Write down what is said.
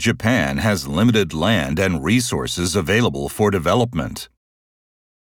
Japan has limited land and resources available for development.